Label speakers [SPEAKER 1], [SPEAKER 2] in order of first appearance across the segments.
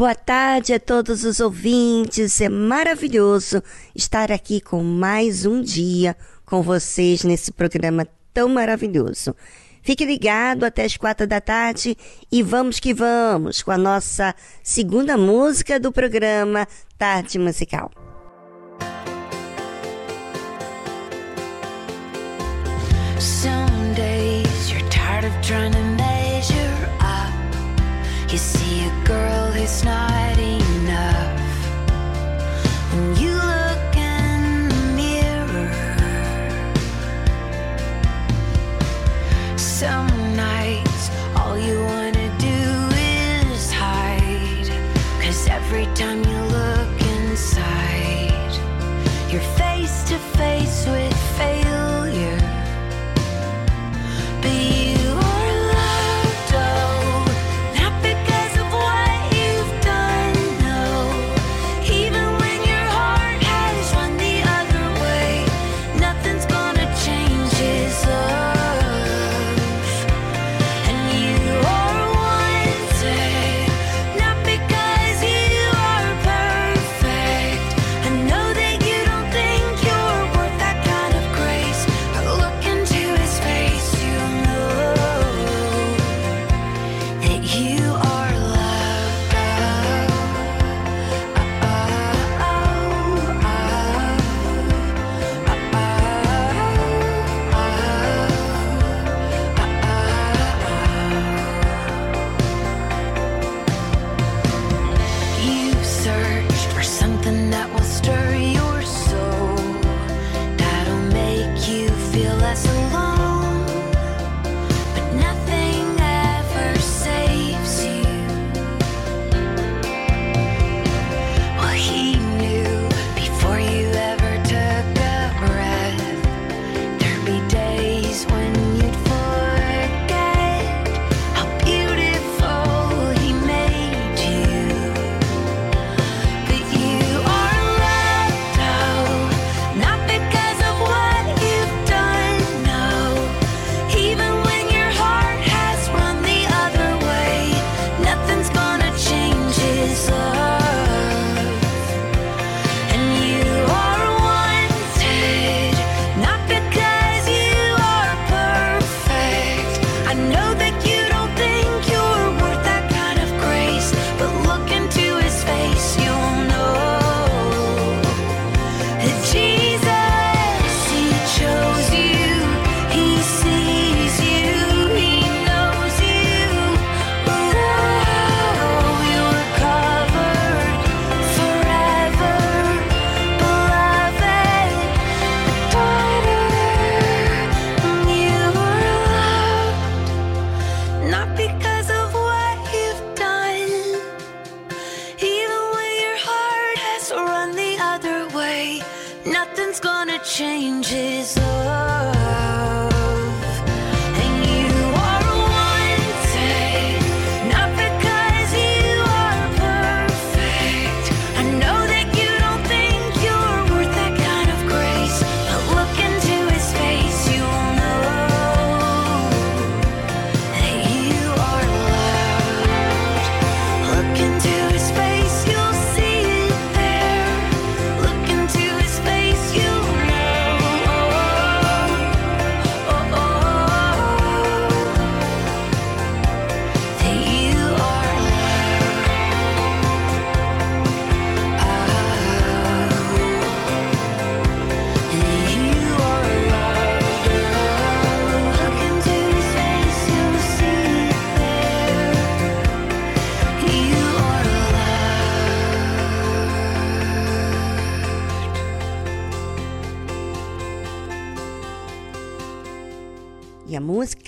[SPEAKER 1] Boa tarde a todos os ouvintes. É maravilhoso estar aqui com mais um dia com vocês nesse programa tão maravilhoso. Fique ligado até as quatro da tarde e vamos que vamos com a nossa segunda música do programa Tarde Musical.
[SPEAKER 2] Some days you're tired of it's not enough when you look in the mirror. Some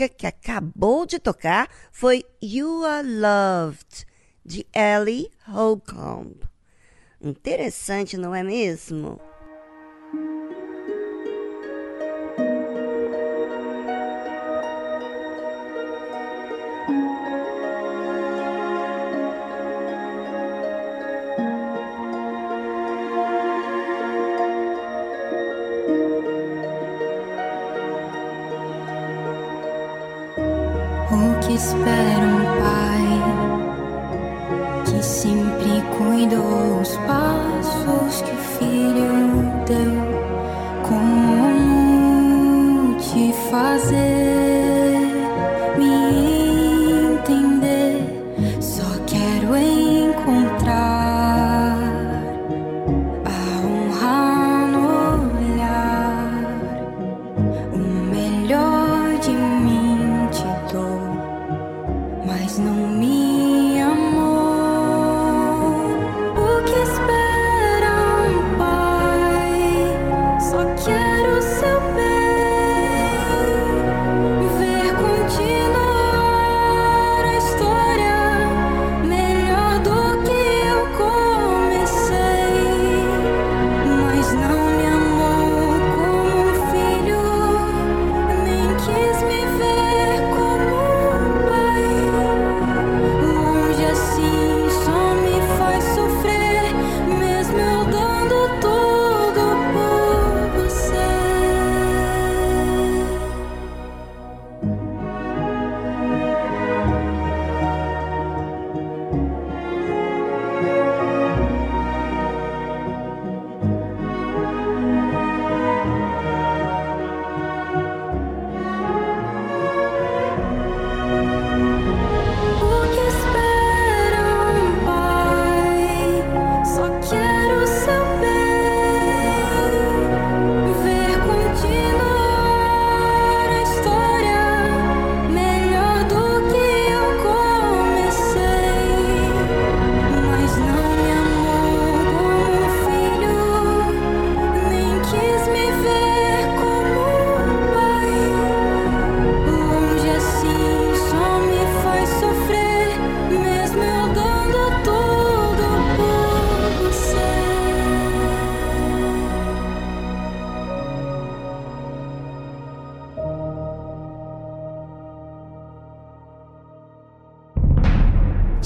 [SPEAKER 1] música que acabou de tocar foi You Are Loved, de Ellie Holcomb. Interessante, não é mesmo?
[SPEAKER 3] Espera um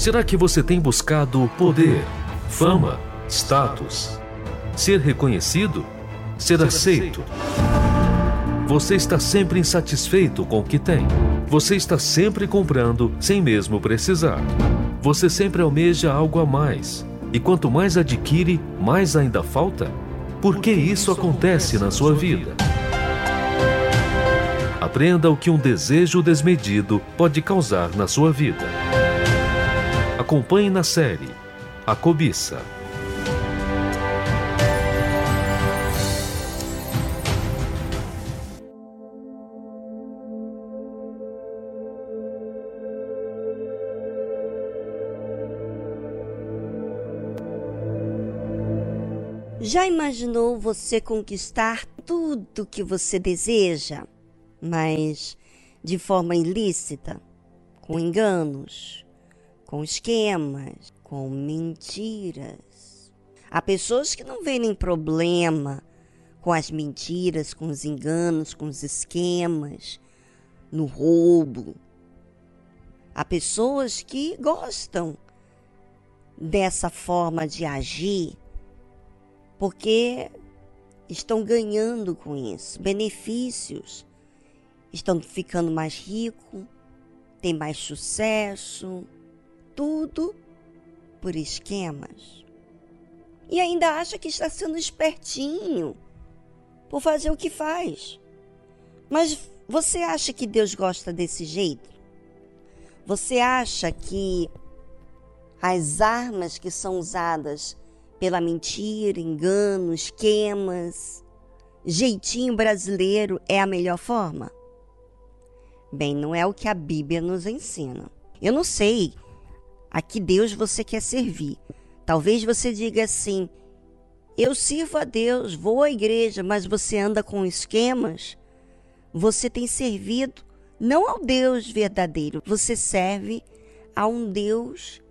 [SPEAKER 4] Será que você tem buscado poder, fama, status, ser reconhecido, ser aceito? Você está sempre insatisfeito com o que tem. Você está sempre comprando sem mesmo precisar. Você sempre almeja algo a mais. E quanto mais adquire, mais ainda falta? Por que isso acontece na sua vida? Aprenda o que um desejo desmedido pode causar na sua vida. Acompanhe na série A Cobiça.
[SPEAKER 1] Já imaginou você conquistar tudo que você deseja, mas de forma ilícita, com enganos, com esquemas, com mentiras? Há pessoas que não veem problema com as mentiras, com os enganos, com os esquemas, no roubo. Há pessoas que gostam dessa forma de agir porque estão ganhando com isso benefícios, estão ficando mais ricos, têm mais sucesso, tudo por esquemas. E ainda acha que está sendo espertinho por fazer o que faz. Mas você acha que Deus gosta desse jeito? Você acha que as armas que são usadas pela mentira, engano, esquemas, jeitinho brasileiro é a melhor forma? Bem, não é o que a Bíblia nos ensina. Eu não sei a que Deus você quer servir. Talvez você diga assim: eu sirvo a Deus, vou à igreja, mas você anda com esquemas? Você tem servido não ao Deus verdadeiro. Você serve a um Deus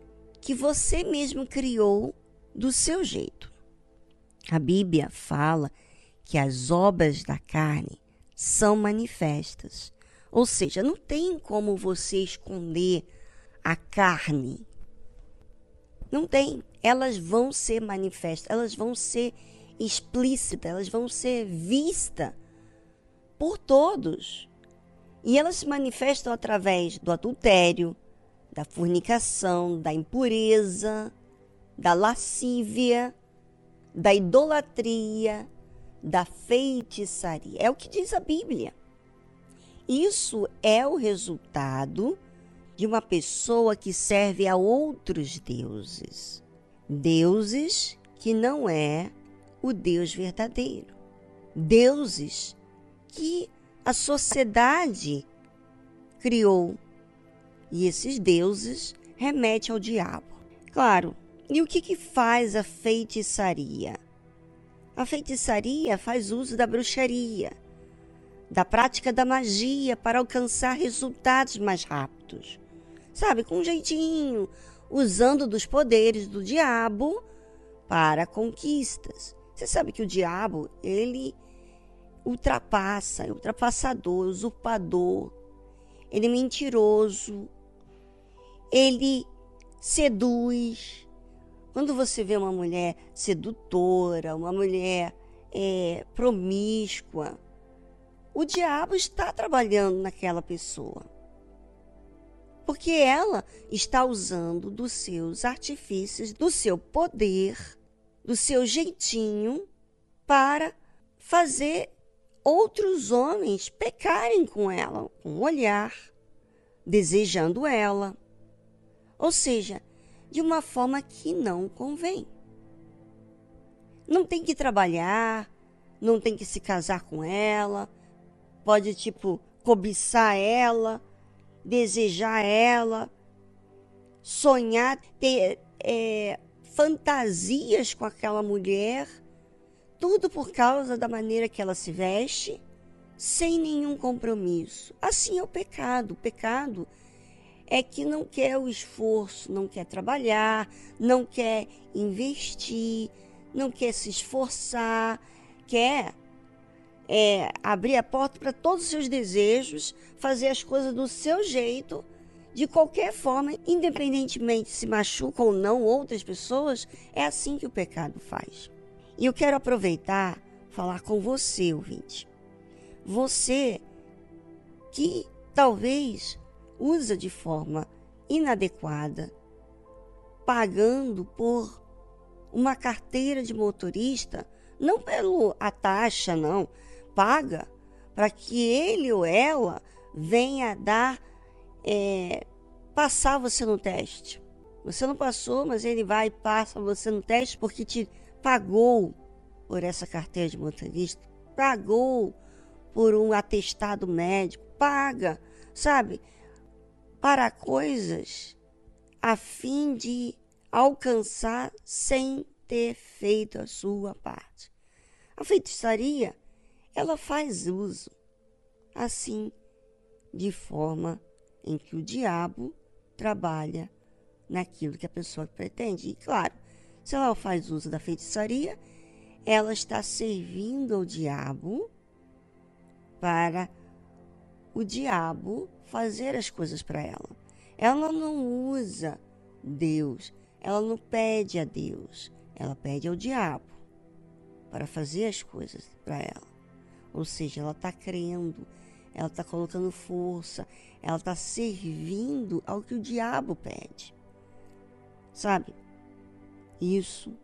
[SPEAKER 1] que você mesmo criou do seu jeito. A Bíblia fala que as obras da carne são manifestas. Ou seja, não tem como você esconder a carne. Não tem. Elas vão ser manifestas, elas vão ser explícitas, elas vão ser vistas por todos. E elas se manifestam através do adultério, da fornicação, da impureza, da lascívia, da idolatria, da feitiçaria. É o que diz a Bíblia. Isso é o resultado de uma pessoa que serve a outros deuses. Deuses que não é o Deus verdadeiro. Deuses que a sociedade criou. E esses deuses remetem ao diabo. Claro, e o que, que faz a feitiçaria? A feitiçaria faz uso da bruxaria, da prática da magia para alcançar resultados mais rápidos. Sabe, com um jeitinho, usando dos poderes do diabo para conquistas. Você sabe que o diabo, ele ultrapassa, é ultrapassador, usurpador, ele é mentiroso, ele seduz. Quando você vê uma mulher sedutora, uma mulher é, promíscua, o diabo está trabalhando naquela pessoa. Porque ela está usando dos seus artifícios, do seu poder, do seu jeitinho para fazer outros homens pecarem com ela, com o olhar, desejando ela. Ou seja, de uma forma que não convém. Não tem que trabalhar, não tem que se casar com ela, pode, tipo, cobiçar ela, desejar ela, sonhar, ter é, fantasias com aquela mulher, tudo por causa da maneira que ela se veste, sem nenhum compromisso. Assim é o pecado. O pecado é que não quer o esforço, não quer trabalhar, não quer investir, não quer se esforçar, quer é, abrir a porta para todos os seus desejos, fazer as coisas do seu jeito de qualquer forma, independentemente se machuca ou não outras pessoas, é assim que o pecado faz. E eu quero aproveitar falar com você, ouvinte. Você que talvez usa de forma inadequada, pagando por uma carteira de motorista, não pelo a taxa, não, paga para que ele ou ela venha dar é, passar você no teste. Você não passou, mas ele vai e passa você no teste porque te pagou por essa carteira de motorista, pagou por um atestado médico, paga, sabe? Para coisas a fim de alcançar sem ter feito a sua parte. A feitiçaria, ela faz uso assim de forma em que o diabo trabalha naquilo que a pessoa pretende. E claro, se ela faz uso da feitiçaria, ela está servindo ao diabo para o diabo fazer as coisas para ela. Ela não usa Deus, ela não pede a Deus, ela pede ao diabo para fazer as coisas para ela. Ou seja, ela está crendo, ela está colocando força, ela está servindo ao que o diabo pede. Sabe? Isso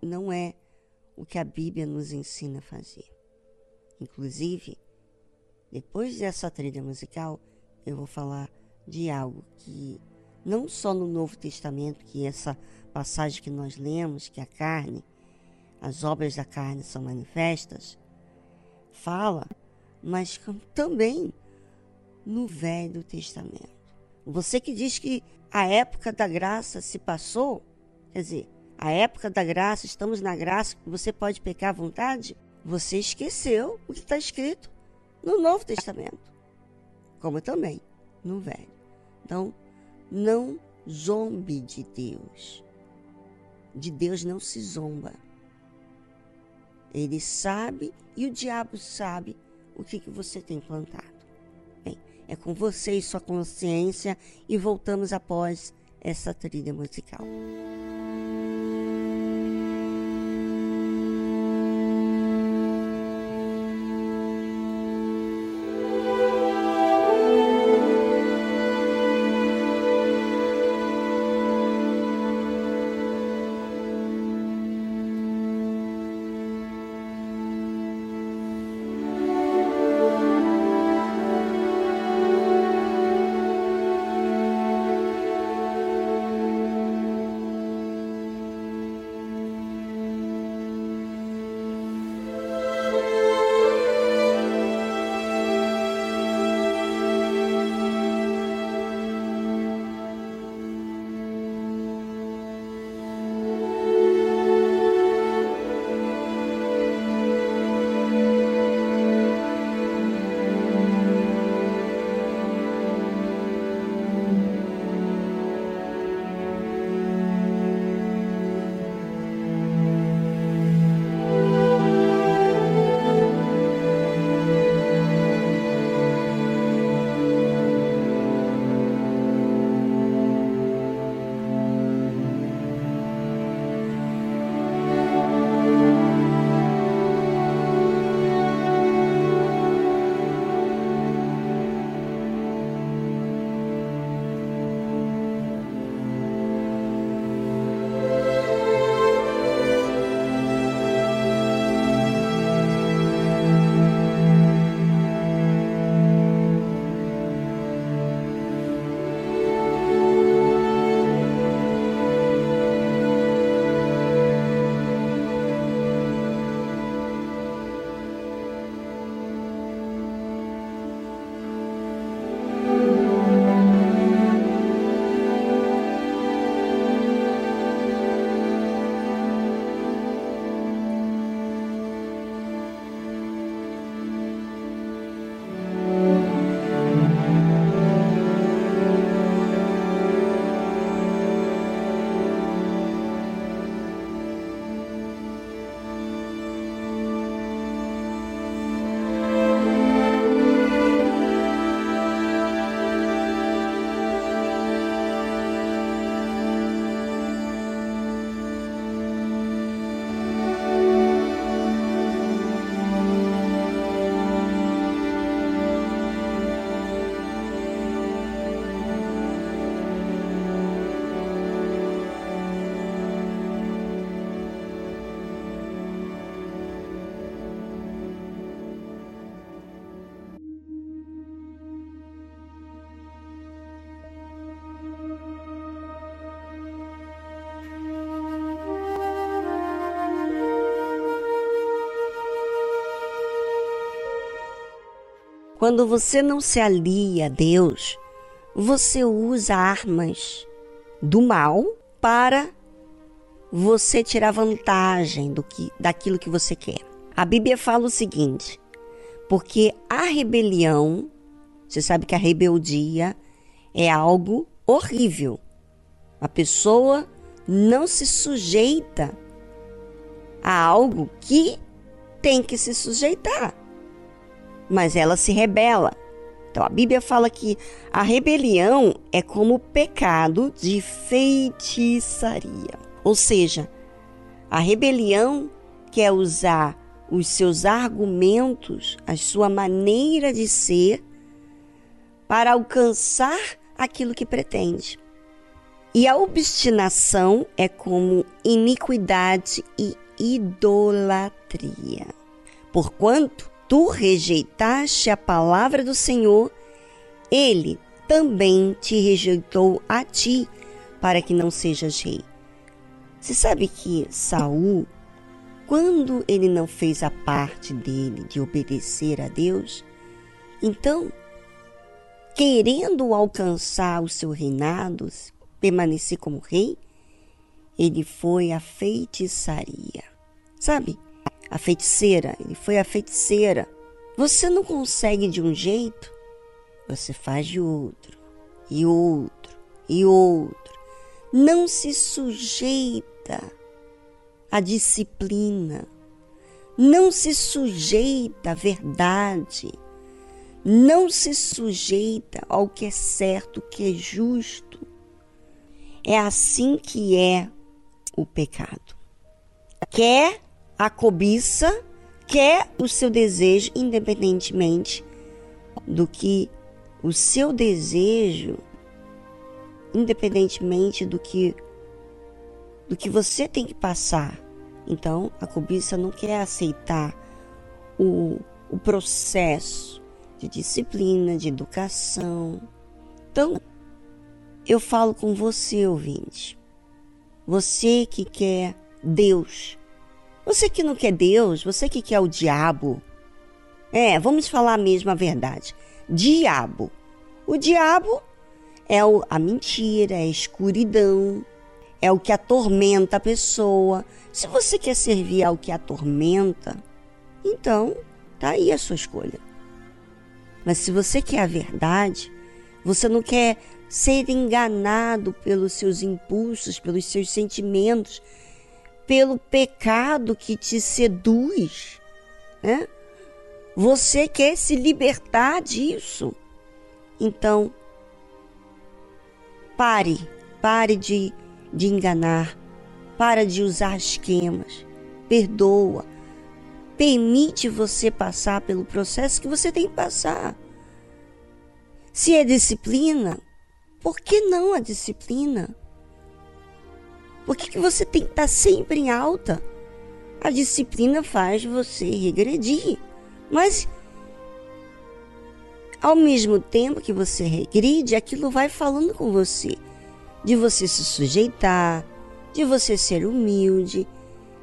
[SPEAKER 1] não é o que a Bíblia nos ensina a fazer. Inclusive, depois dessa trilha musical, eu vou falar de algo que não só no Novo Testamento, que essa passagem que nós lemos, que a carne, as obras da carne são manifestas, fala mas também no Velho Testamento. Você que diz que a época da graça se passou, quer dizer, a época da graça, estamos na graça, você pode pecar à vontade, você esqueceu o que está escrito no Novo Testamento. como também no velho. Então, não zombe de Deus. De Deus não se zomba. Ele sabe e o diabo sabe o que, que você tem plantado. Bem, é com você e sua consciência e voltamos após essa trilha musical. Quando você não se alia a Deus, você usa armas do mal para você tirar vantagem do que, daquilo que você quer. A Bíblia fala o seguinte: porque a rebelião, você sabe que a rebeldia é algo horrível. A pessoa não se sujeita a algo que tem que se sujeitar mas ela se rebela. Então a Bíblia fala que a rebelião é como o pecado de feitiçaria. Ou seja, a rebelião quer usar os seus argumentos, a sua maneira de ser, para alcançar aquilo que pretende. E a obstinação é como iniquidade e idolatria. Porquanto tu rejeitaste a palavra do Senhor, ele também te rejeitou a ti, para que não sejas rei. Você sabe que Saul, quando ele não fez a parte dele de obedecer a Deus, então, querendo alcançar o seu reinado, permanecer como rei, ele foi à feitiçaria. Sabe? A feiticeira, ele foi a feiticeira. Você não consegue de um jeito, você faz de outro, e outro, e outro. Não se sujeita à disciplina, não se sujeita à verdade, não se sujeita ao que é certo, o que é justo. É assim que é o pecado. Quer a cobiça, quer o seu desejo, independentemente do que o seu desejo, independentemente do que do que você tem que passar. Então, a cobiça não quer aceitar o, o processo de disciplina, de educação. Então, eu falo com você, ouvinte. Você que quer Deus. Você que não quer Deus, você que quer o diabo. É, vamos falar mesmo a verdade. Diabo. O diabo é a mentira, é a escuridão, é o que atormenta a pessoa. Se você quer servir ao que atormenta, então tá aí a sua escolha. Mas se você quer a verdade, você não quer ser enganado pelos seus impulsos, pelos seus sentimentos, pelo pecado que te seduz, né? Você quer se libertar disso. Então, pare, pare de de enganar, para de usar esquemas, perdoa, permite você passar pelo processo que você tem que passar. Se é disciplina, por que não a disciplina? Por que, que você tem que estar sempre em alta? A disciplina faz você regredir, mas ao mesmo tempo que você regride, aquilo vai falando com você de você se sujeitar, de você ser humilde,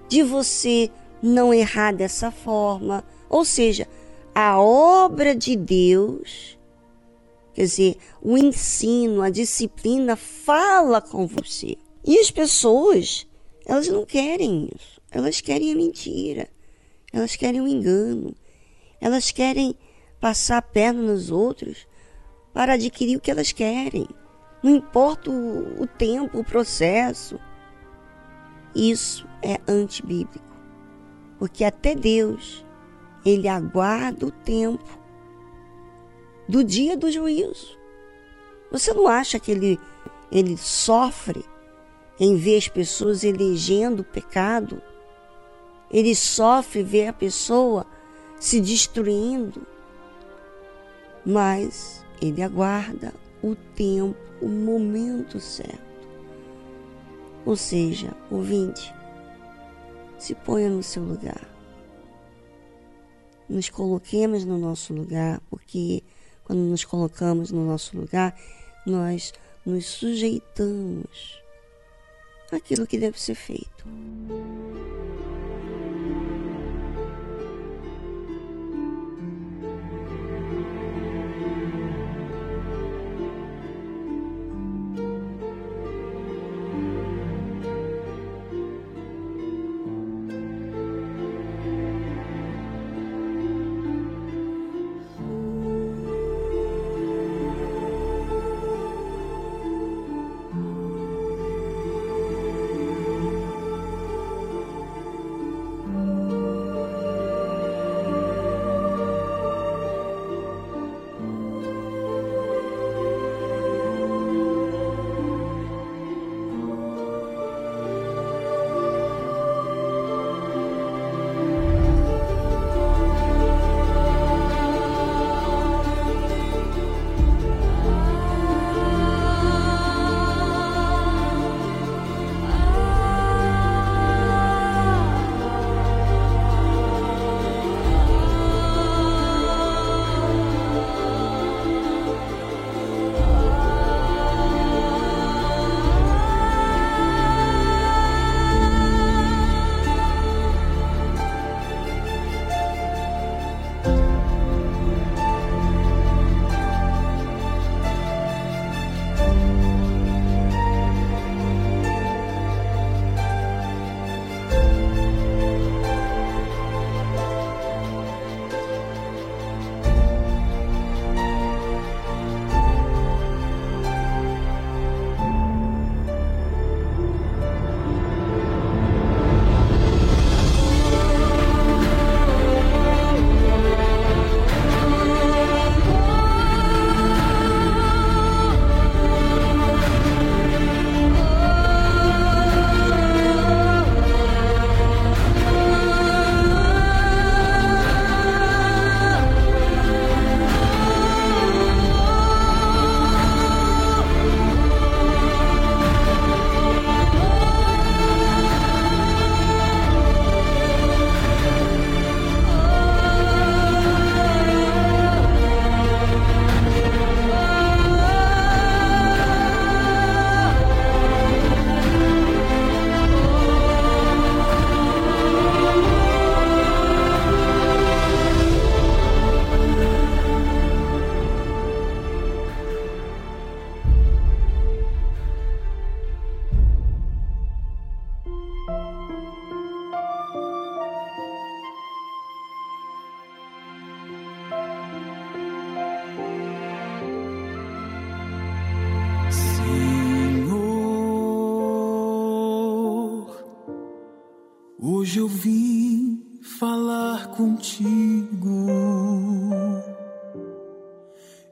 [SPEAKER 1] de você não errar dessa forma. Ou seja, a obra de Deus, quer dizer, o ensino, a disciplina fala com você. E as pessoas, elas não querem isso. Elas querem a mentira. Elas querem o engano. Elas querem passar a perna nos outros para adquirir o que elas querem. Não importa o, o tempo, o processo. Isso é antibíblico. Porque até Deus, ele aguarda o tempo do dia do juízo. Você não acha que ele, ele sofre em ver as pessoas elegendo o pecado? Ele sofre ver a pessoa se destruindo. Mas ele aguarda o tempo o momento certo. Ou seja, ouvinte, se ponha no seu lugar. Nos coloquemos no nosso lugar, porque quando nos colocamos no nosso lugar, nós nos sujeitamos àquilo que deve ser feito.
[SPEAKER 5] Hoje eu vim falar contigo.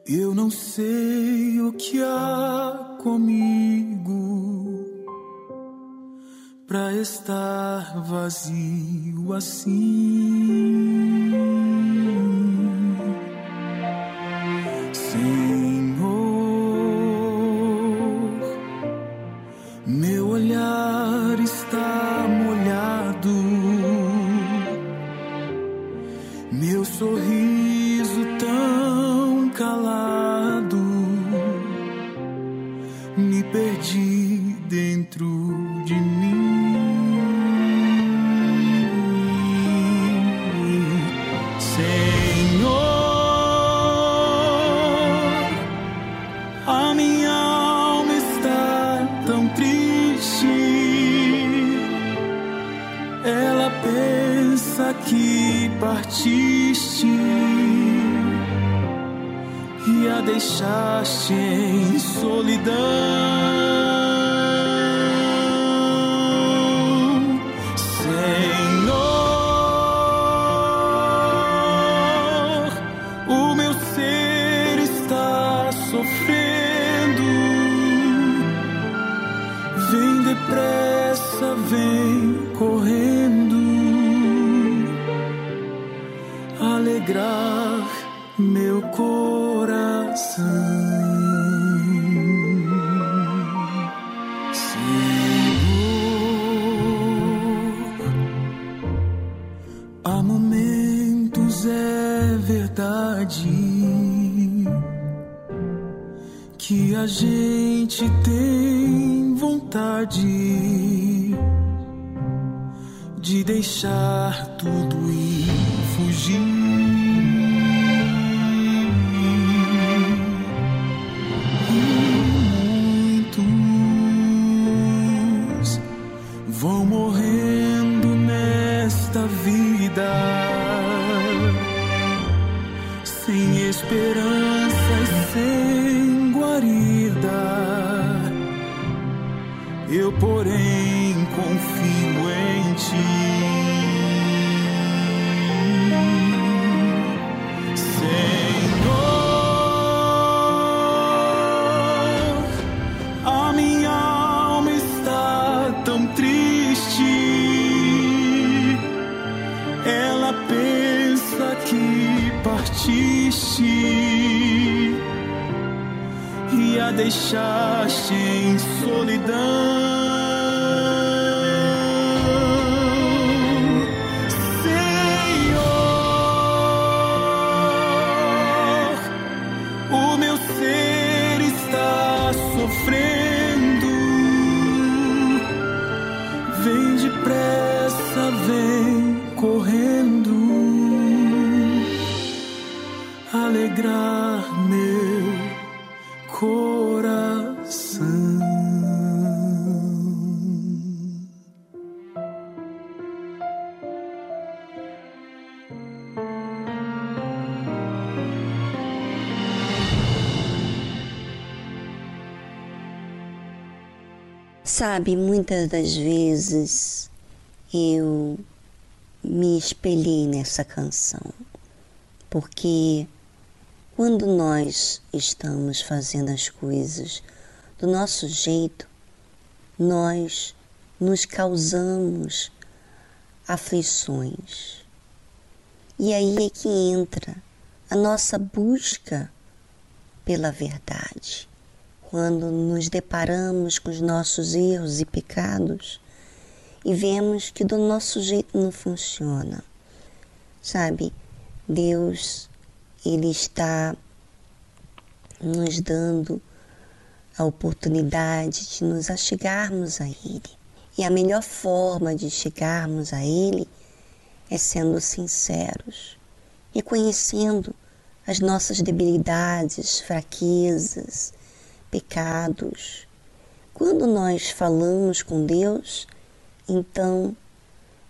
[SPEAKER 5] Eu não sei o que há comigo pra estar vazio assim. Vem correndo, alegrar meu coração.
[SPEAKER 1] Sabe, muitas das vezes eu me espelhei nessa canção, porque quando nós estamos fazendo as coisas do nosso jeito, nós nos causamos aflições. E aí é que entra a nossa busca pela verdade. Quando nos deparamos com os nossos erros e pecados e vemos que do nosso jeito não funciona. Sabe, Deus, Ele está nos dando a oportunidade de nos achegarmos a Ele. E a melhor forma de chegarmos a Ele é sendo sinceros, reconhecendo as nossas debilidades, fraquezas, pecados. Quando nós falamos com Deus, então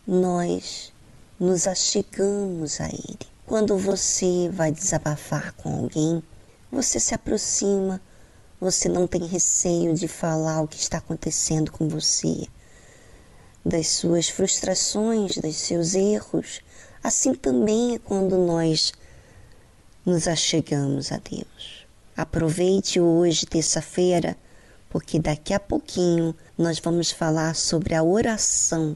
[SPEAKER 1] nós nos achegamos a Ele. Quando você vai desabafar com alguém, você se aproxima, você não tem receio de falar o que está acontecendo com você. das suas frustrações, dos seus erros. Assim também é quando nós nos achegamos a Deus. Aproveite hoje, terça-feira, porque daqui a pouquinho nós vamos falar sobre a oração,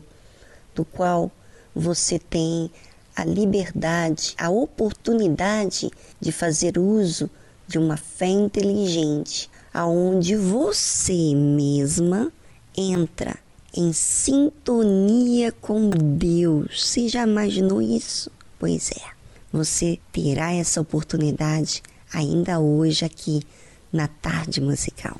[SPEAKER 1] do qual você tem a liberdade, a oportunidade de fazer uso de uma fé inteligente, aonde você mesma entra em sintonia com Deus. Você já imaginou isso? Pois é, você terá essa oportunidade ainda hoje aqui na tarde musical.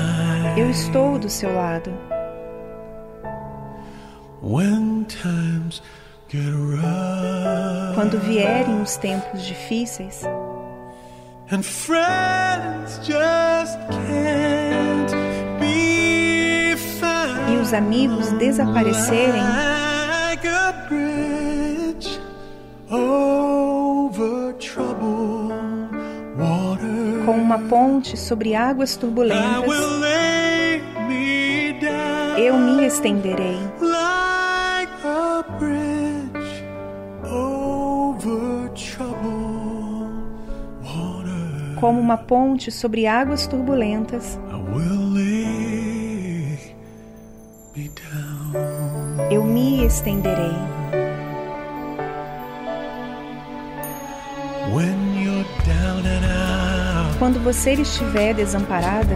[SPEAKER 6] Eu estou do seu lado. Quando vierem os tempos difíceis e os amigos desaparecerem,
[SPEAKER 5] com uma ponte sobre águas turbulentas estenderei.
[SPEAKER 6] like a bridge over troubled water.
[SPEAKER 5] Como uma ponte sobre águas turbulentas,
[SPEAKER 6] I will lay me down.
[SPEAKER 5] eu me estenderei.
[SPEAKER 6] When you're down and out,
[SPEAKER 5] Quando você estiver desamparada,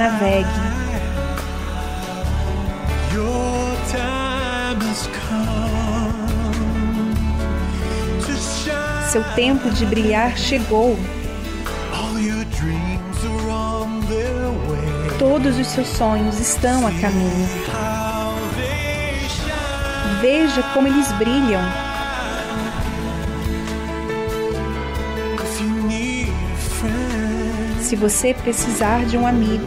[SPEAKER 5] Navegue. Seu tempo de brilhar chegou. Todos os seus sonhos estão a caminho. Veja como eles brilham. Se você precisar de um amigo,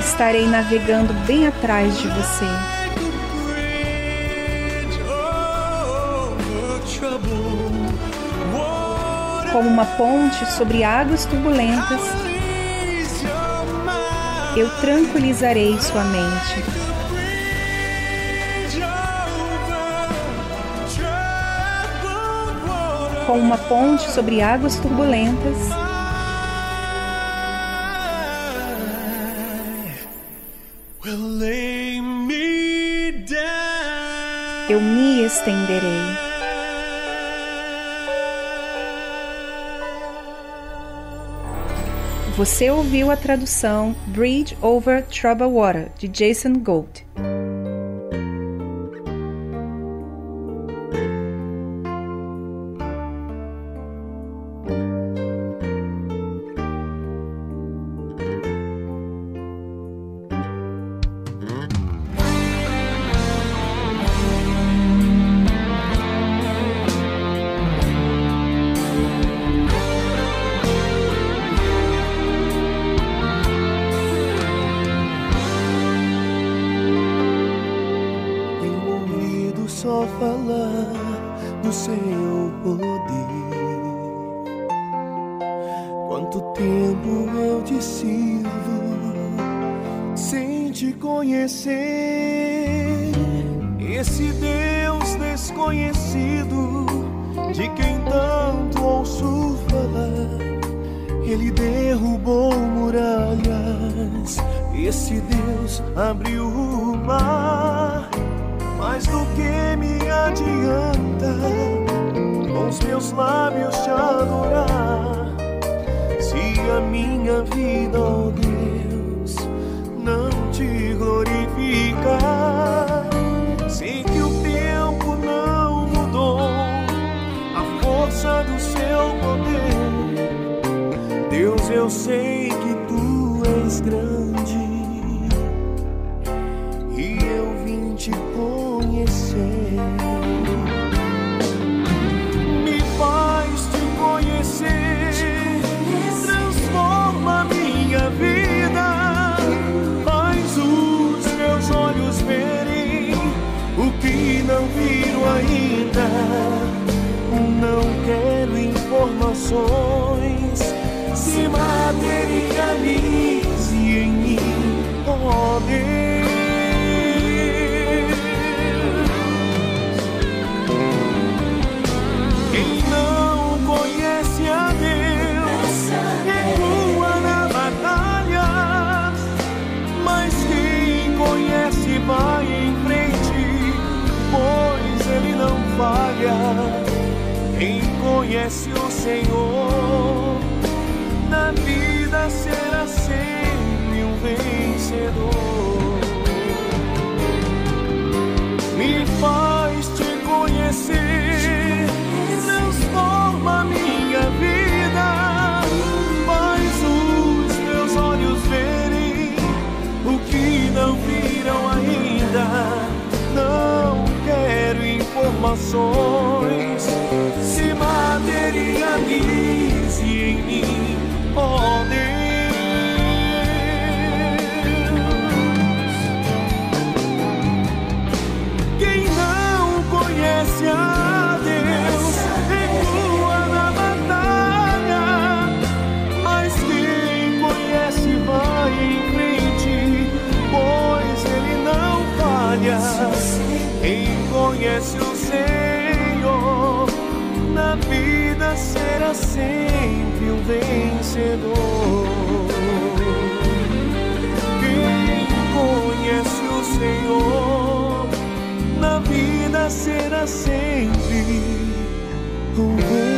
[SPEAKER 5] estarei navegando bem atrás de você. Como uma ponte sobre águas turbulentas, eu tranquilizarei sua mente. Como uma ponte sobre águas turbulentas, eu me estenderei. Você ouviu a tradução Bridge Over Troubled Water, de Jason Gold.
[SPEAKER 7] Informações, conhece o Senhor na vida será sempre um vencedor. Me faz te conhecer, transforma minha vida, faz os meus olhos verem o que não viram ainda. Não quero informações, será sempre um vencedor. Quem conhece o Senhor na vida será sempre um vencedor.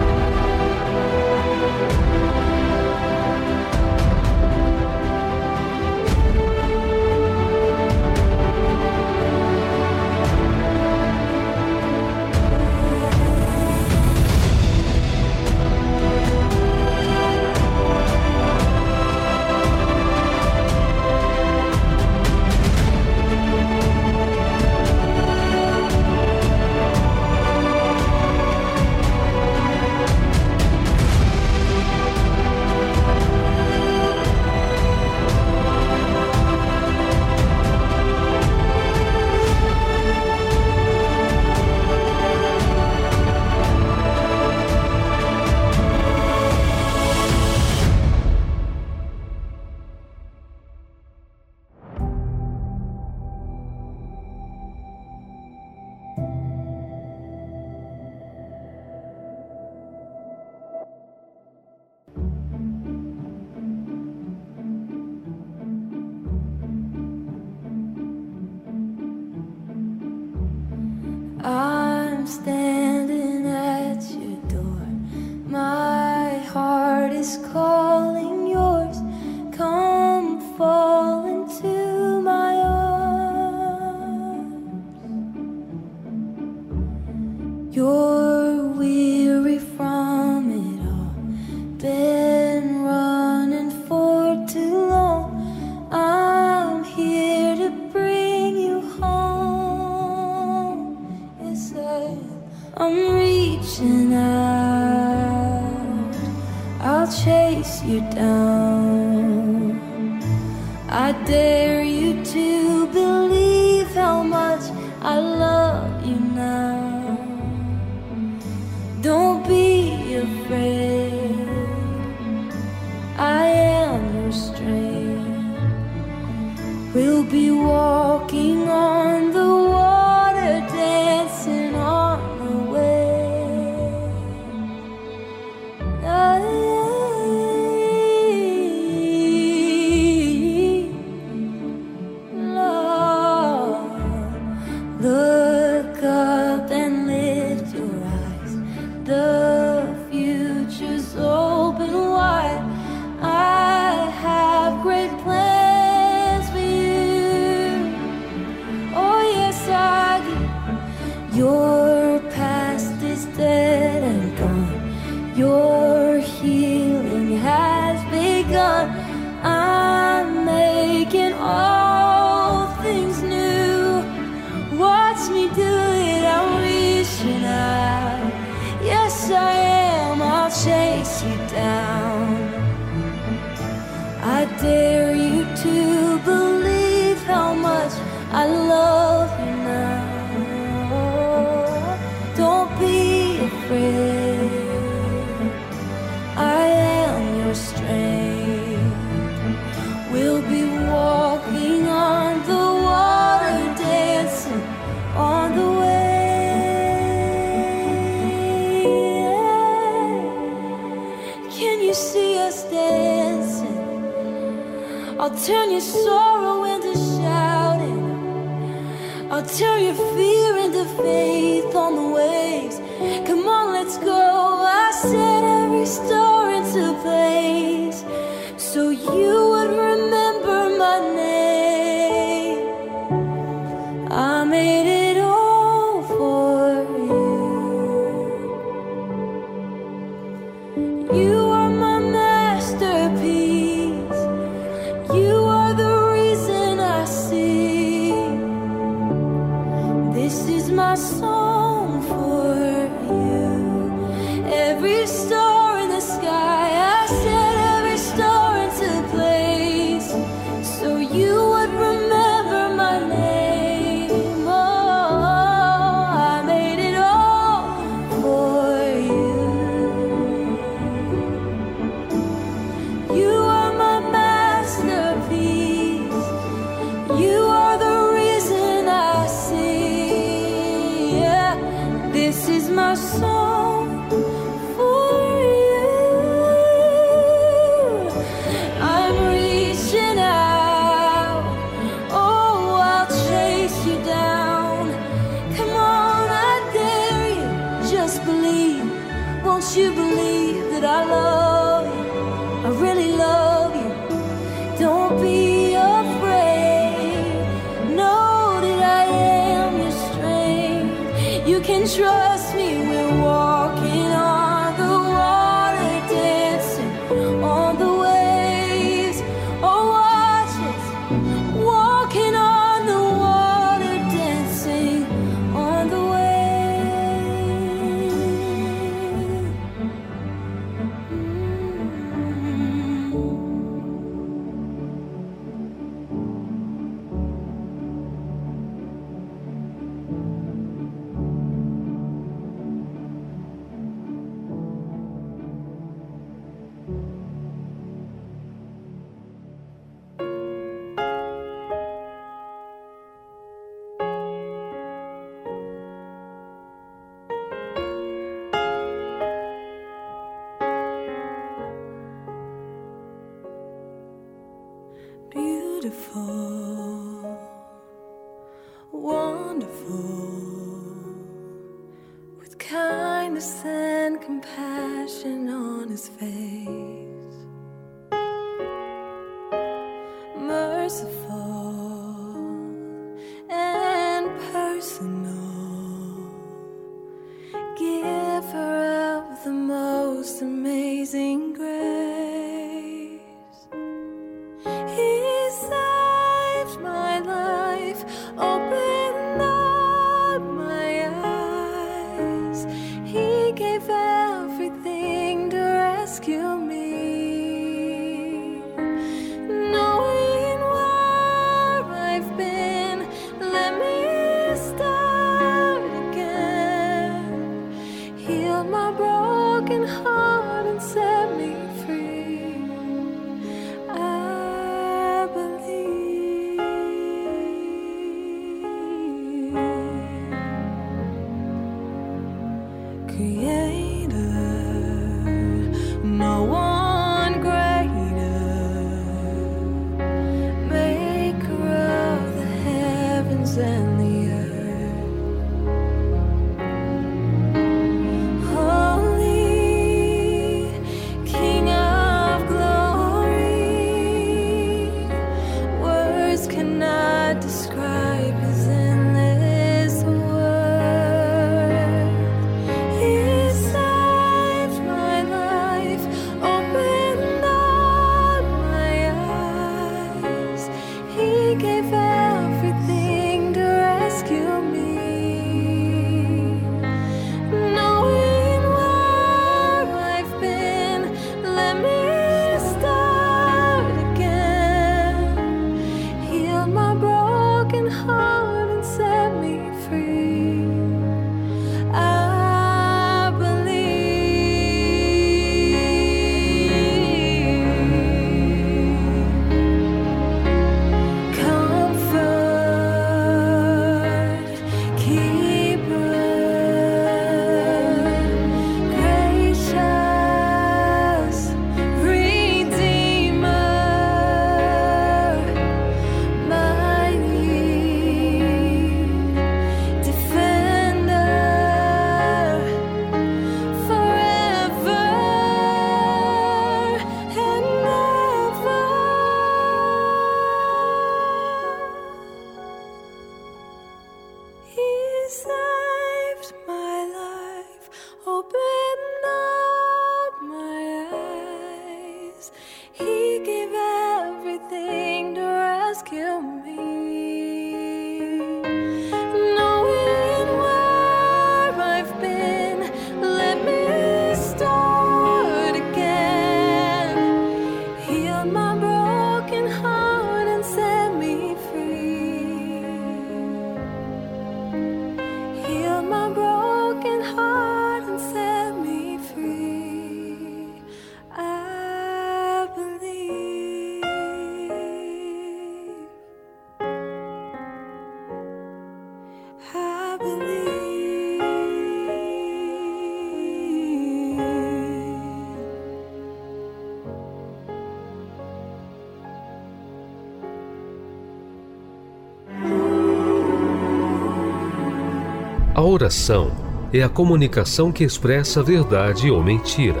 [SPEAKER 4] Oração é a comunicação que expressa verdade ou mentira.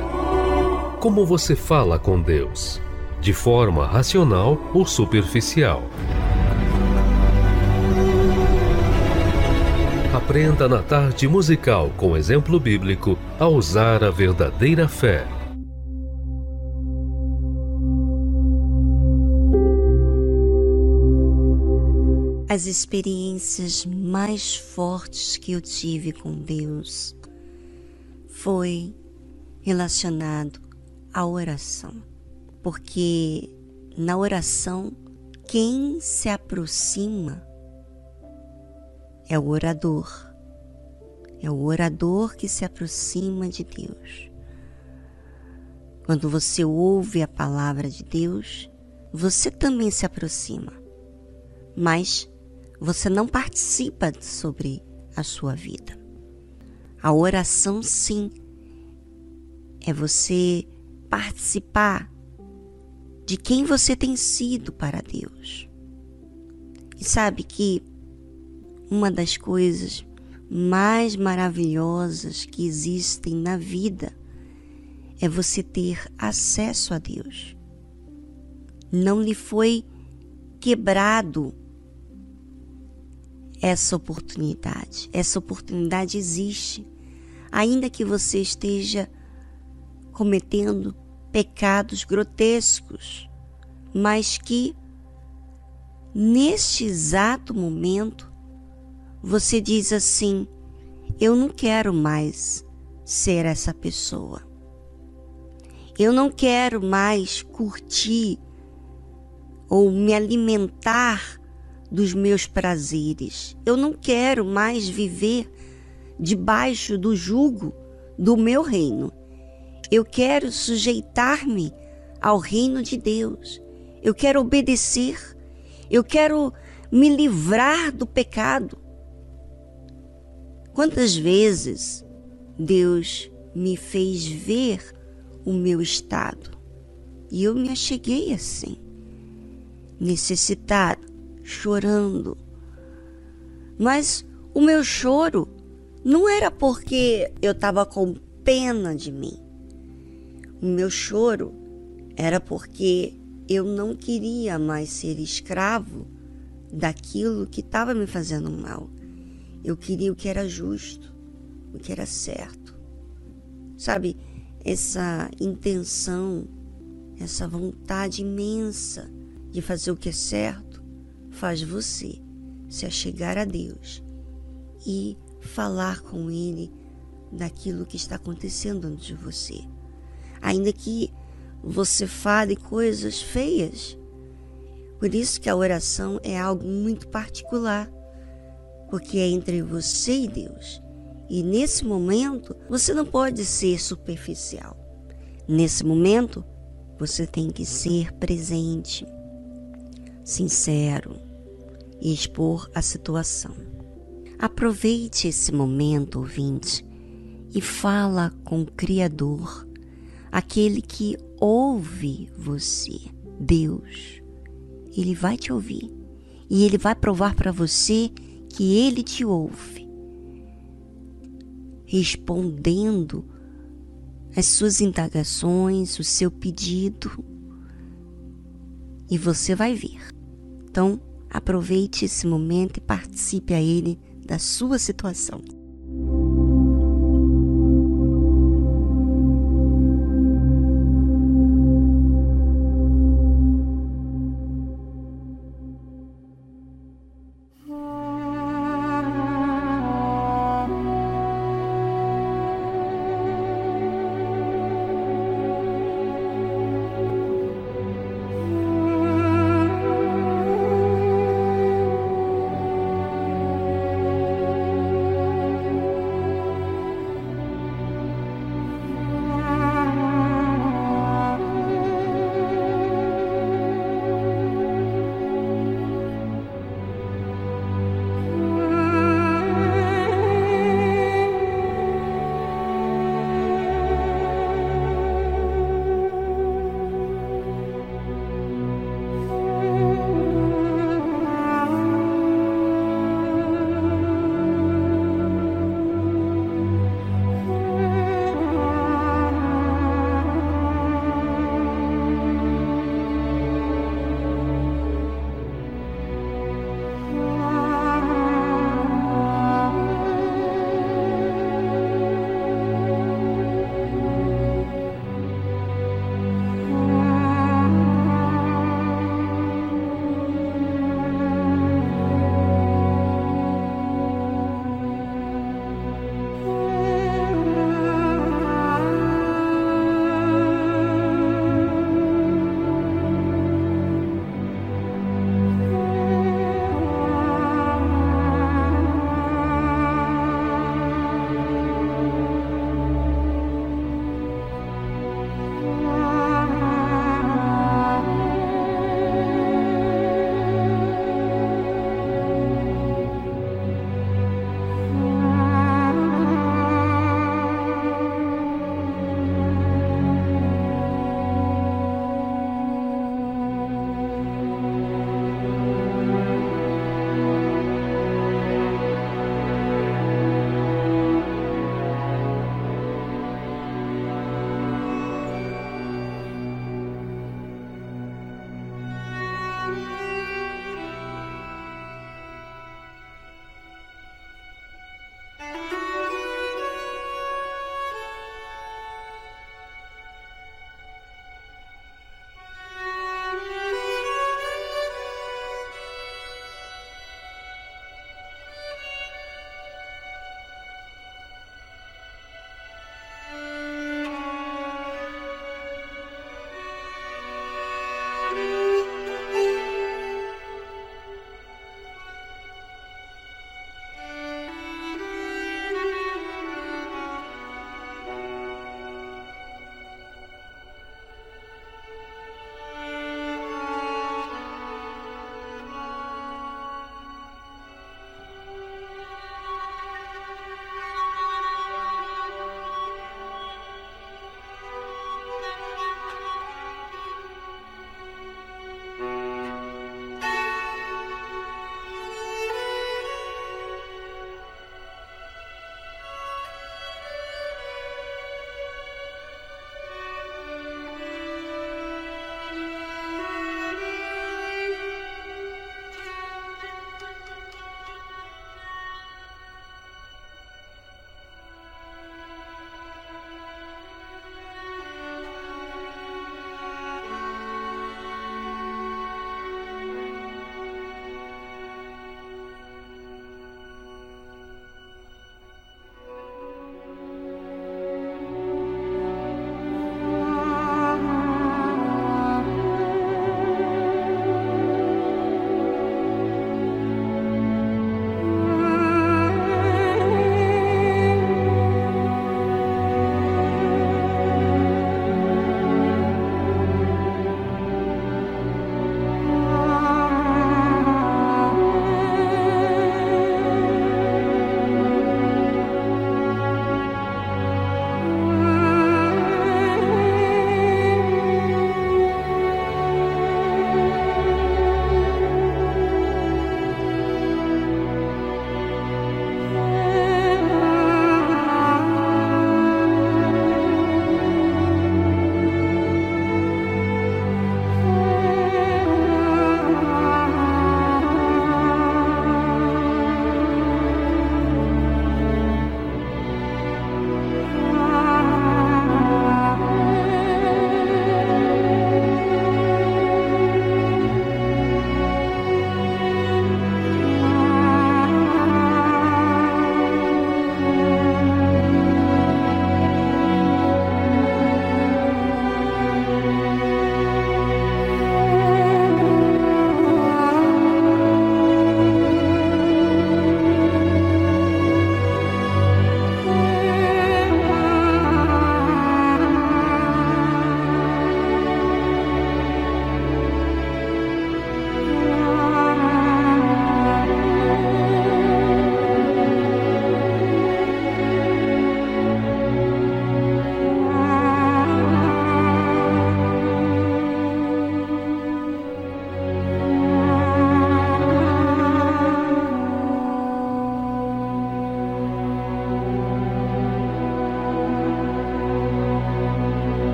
[SPEAKER 4] Como você fala com Deus? De forma racional ou superficial? Aprenda na tarde musical com exemplo bíblico a usar a verdadeira fé.
[SPEAKER 1] As experiências mais fortes que eu tive com Deus foi relacionado à oração. Porque na oração, quem se aproxima é o orador. É o orador que se aproxima de Deus. Quando você ouve a palavra de Deus, você também se aproxima. Mas você não participa sobre a sua vida. A oração, sim, é você participar de quem você tem sido para Deus. E sabe que uma das coisas mais maravilhosas que existem na vida é você ter acesso a Deus. Não lhe foi quebrado essa oportunidade. Essa oportunidade existe, ainda que você esteja cometendo pecados grotescos, mas que neste exato momento você diz assim: eu não quero mais ser essa pessoa. Eu não quero mais curtir ou me alimentar dos meus prazeres. Eu não quero mais viver debaixo do jugo do meu reino. Eu quero sujeitar-me ao reino de Deus. Eu quero obedecer. Eu quero me livrar do pecado. Quantas vezes Deus me fez ver o meu estado e eu me acheguei assim, necessitada, chorando. Mas o meu choro não era porque eu estava com pena de mim. O meu choro era porque eu não queria mais ser escravo daquilo que estava me fazendo mal. Eu queria o que era justo, o que era certo. Sabe, essa intenção, essa vontade imensa de fazer o que é certo, faz você se achegar a Deus e falar com Ele daquilo que está acontecendo dentro de você. Ainda que você fale coisas feias. Por isso que a oração é algo muito particular, porque é entre você e Deus. E nesse momento, você não pode ser superficial. Nesse momento, você tem que ser presente, sincero e expor a situação. Aproveite esse momento, ouvinte, e fala com o Criador, aquele que ouve você, Deus. Ele vai te ouvir e ele vai provar para você que ele te ouve, respondendo as suas indagações, o seu pedido, e você vai ver. Então, aproveite esse momento e participe a ele da sua situação.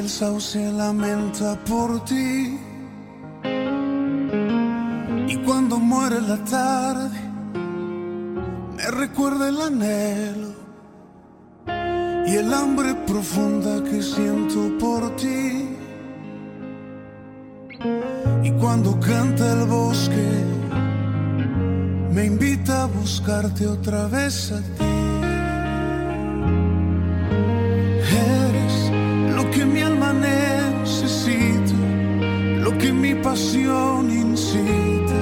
[SPEAKER 8] el sauce lamenta por ti. Y cuando muere la tarde, me recuerda el anhelo y el hambre profunda que siento por ti. Y cuando canta el bosque, me invita a buscarte otra vez a ti. pasión incita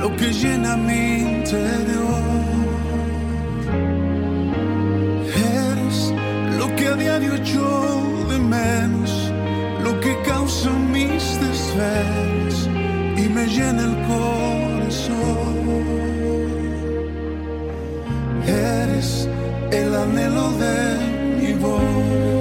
[SPEAKER 8] lo que llena mi interior. Eres lo que a diario yo de menos, lo que causa mis desvelos y me llena el corazón. Eres el anhelo de mi voz.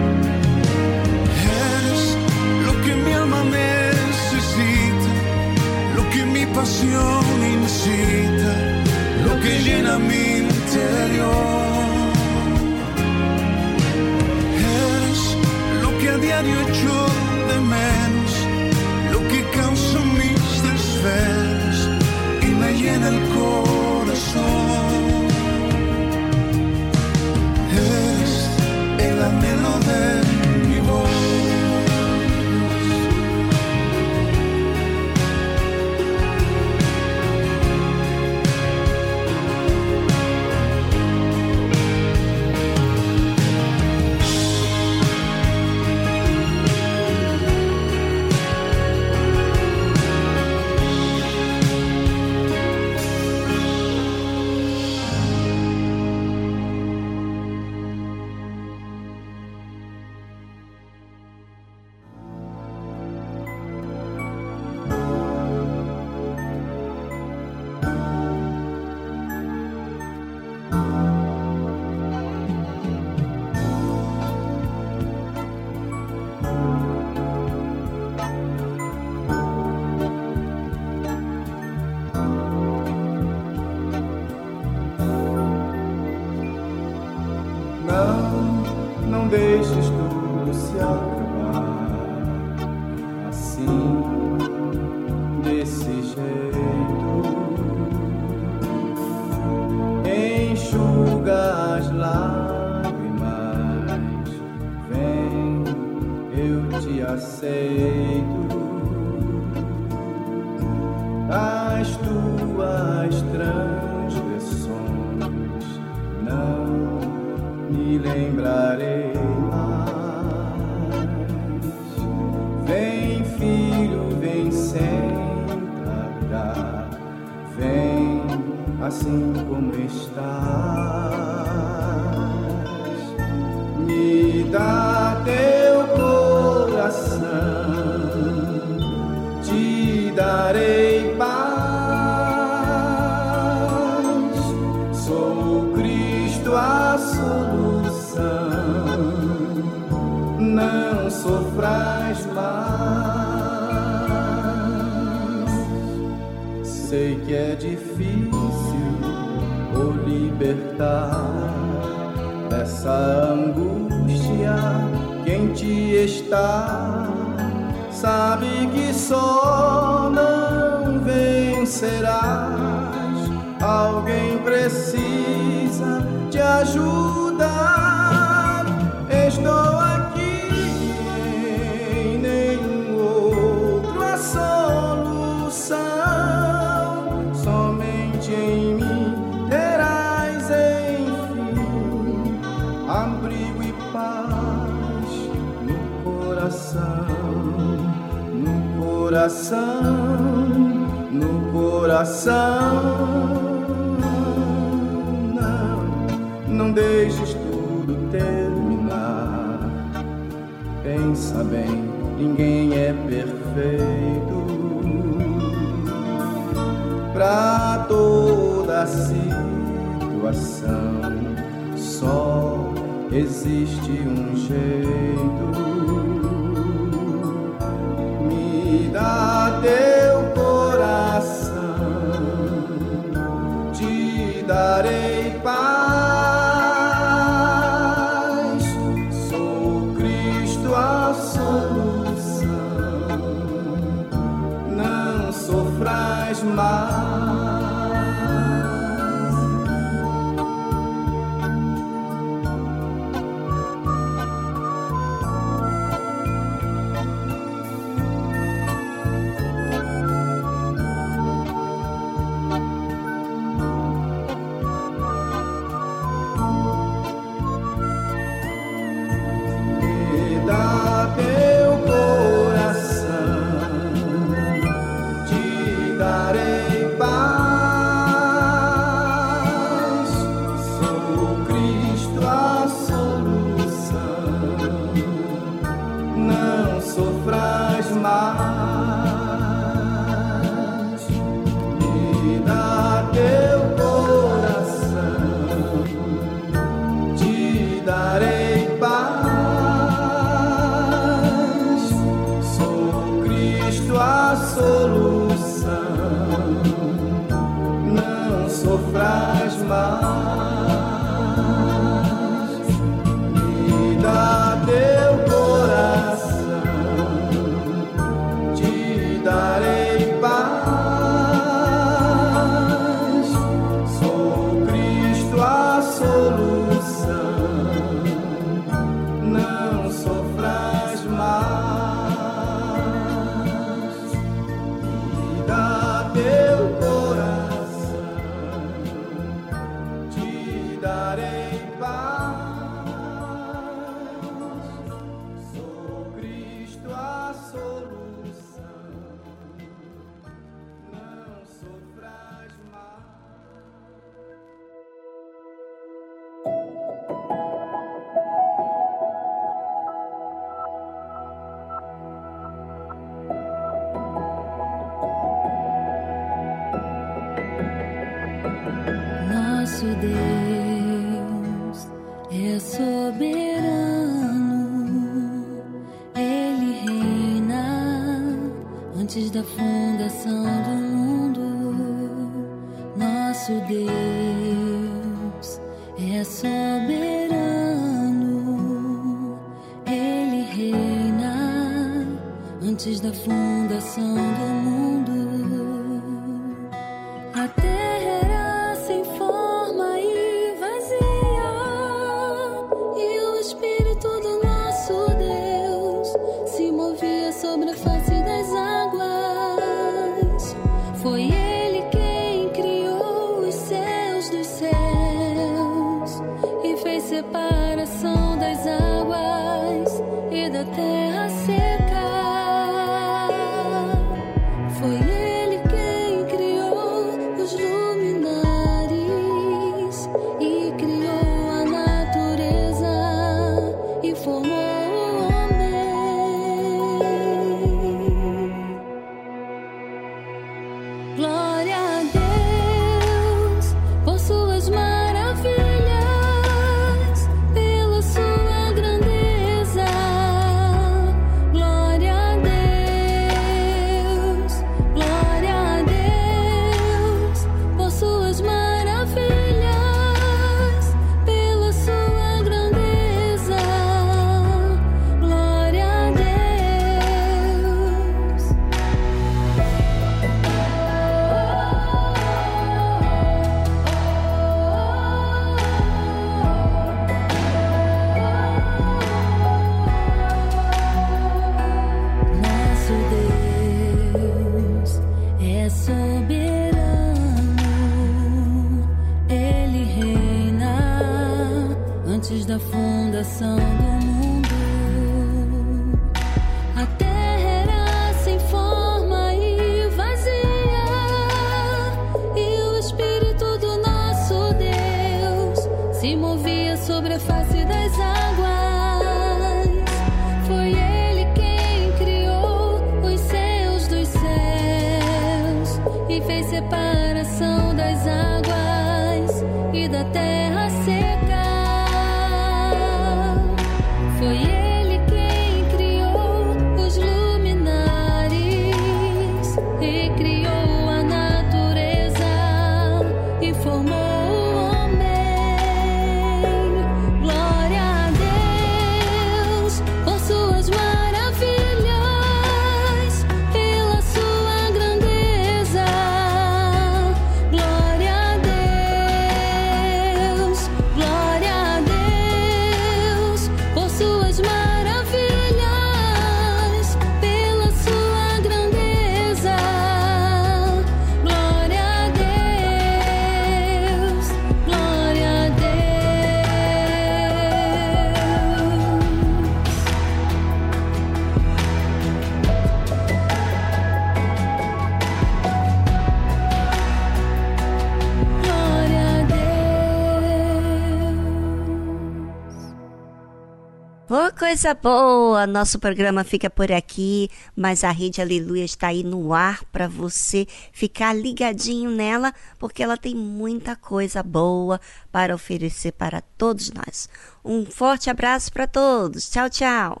[SPEAKER 1] coisa boa! Nosso programa fica por aqui, mas a Rede Aleluia está aí no ar para você ficar ligadinho nela, porque ela tem muita coisa boa para oferecer para todos nós. Um forte abraço para todos. Tchau, tchau.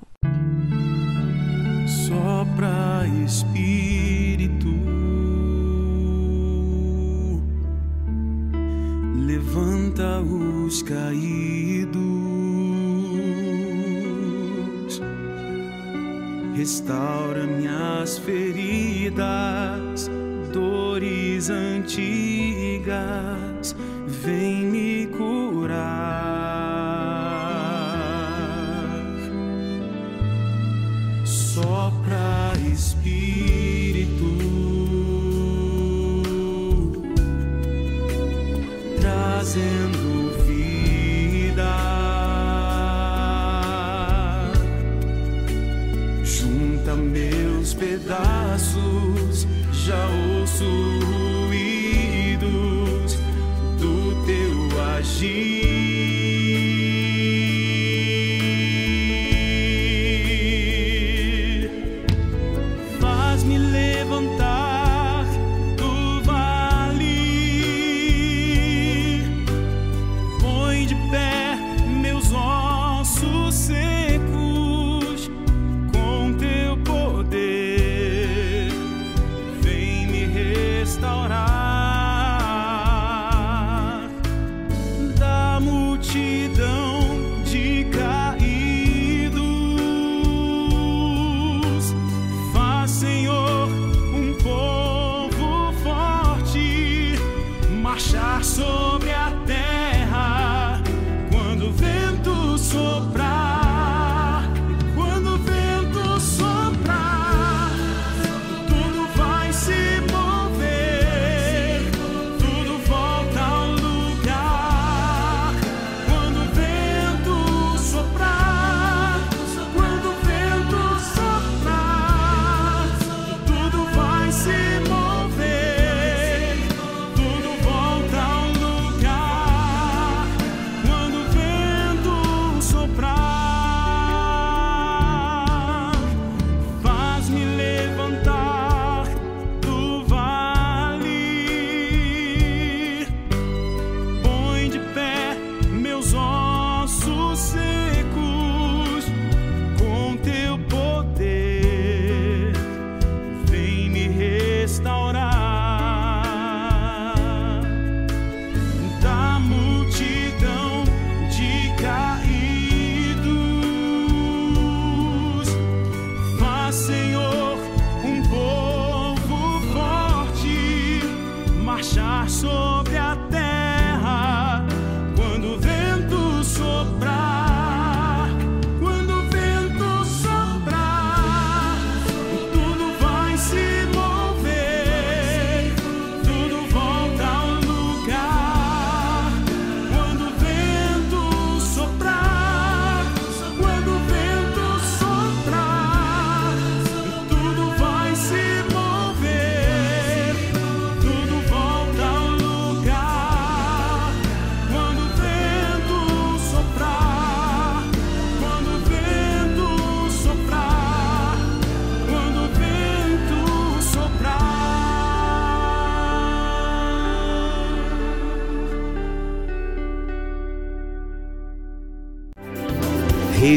[SPEAKER 5] Sopra Espírito, levanta os caídos restaura minhas feridas, dores antigas, vem me curar. Sopra Espírito, trazendo pedaços já ouço.